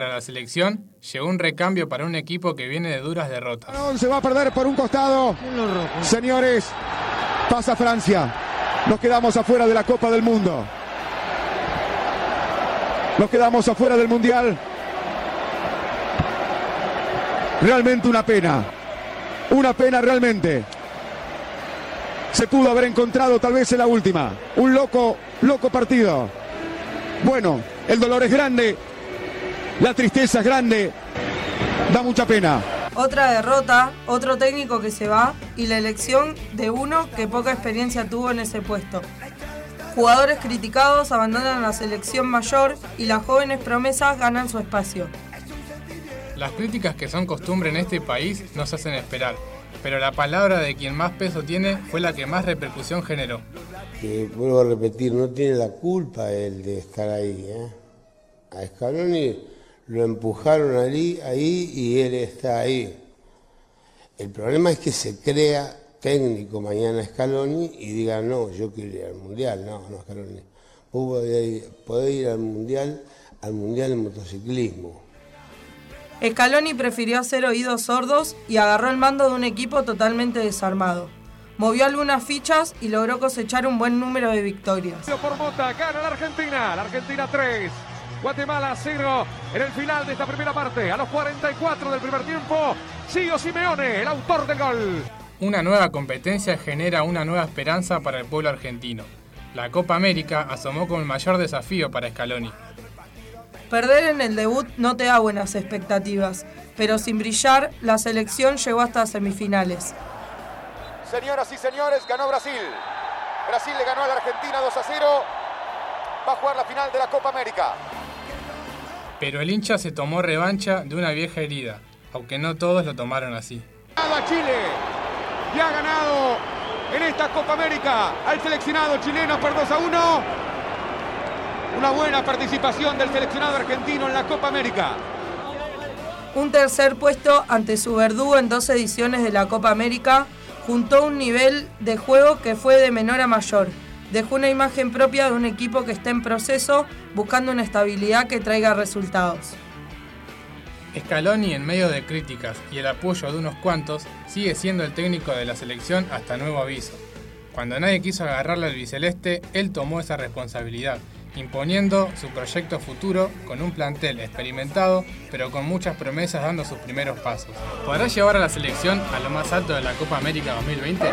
la selección, llegó un recambio para un equipo que viene de duras derrotas. Se va a perder por un costado. Señores, pasa Francia. Nos quedamos afuera de la Copa del Mundo. Nos quedamos afuera del Mundial. Realmente una pena. Una pena realmente. Se pudo haber encontrado tal vez en la última. Un loco, loco partido. Bueno, el dolor es grande. La tristeza es grande. Da mucha pena. Otra derrota, otro técnico que se va y la elección de uno que poca experiencia tuvo en ese puesto. Jugadores criticados abandonan la selección mayor y las jóvenes promesas ganan su espacio. Las críticas que son costumbre en este país nos hacen esperar, pero la palabra de quien más peso tiene fue la que más repercusión generó. vuelvo a repetir, no tiene la culpa él de estar ahí. ¿eh? A Scaloni lo empujaron ahí, ahí y él está ahí. El problema es que se crea técnico mañana Scaloni y diga, no, yo quiero ir al Mundial. No, no, Scaloni. Vos podés ir, al Mundial, al Mundial de motociclismo. Scaloni prefirió hacer oídos sordos y agarró el mando de un equipo totalmente desarmado. Movió algunas fichas y logró cosechar un buen número de victorias. Por Mota, gana la Argentina, la Argentina 3, Guatemala 0 en el final de esta primera parte. A los 44 del primer tiempo, Sigo Simeone, el autor del gol. Una nueva competencia genera una nueva esperanza para el pueblo argentino. La Copa América asomó como el mayor desafío para Scaloni. Perder en el debut no te da buenas expectativas, pero sin brillar, la selección llegó hasta semifinales. Señoras y señores, ganó Brasil. Brasil le ganó a la Argentina 2 a 0. Va a jugar la final de la Copa América. Pero el hincha se tomó revancha de una vieja herida, aunque no todos lo tomaron así. A Chile y ha ganado en esta Copa América al seleccionado chileno por 2 a 1. Una buena participación del seleccionado argentino en la Copa América. Un tercer puesto ante su verdugo en dos ediciones de la Copa América juntó un nivel de juego que fue de menor a mayor. Dejó una imagen propia de un equipo que está en proceso buscando una estabilidad que traiga resultados. Scaloni, en medio de críticas y el apoyo de unos cuantos, sigue siendo el técnico de la selección hasta nuevo aviso. Cuando nadie quiso agarrarle al biceleste, él tomó esa responsabilidad, imponiendo su proyecto futuro con un plantel experimentado, pero con muchas promesas dando sus primeros pasos. ¿Podrá llevar a la selección a lo más alto de la Copa América 2020?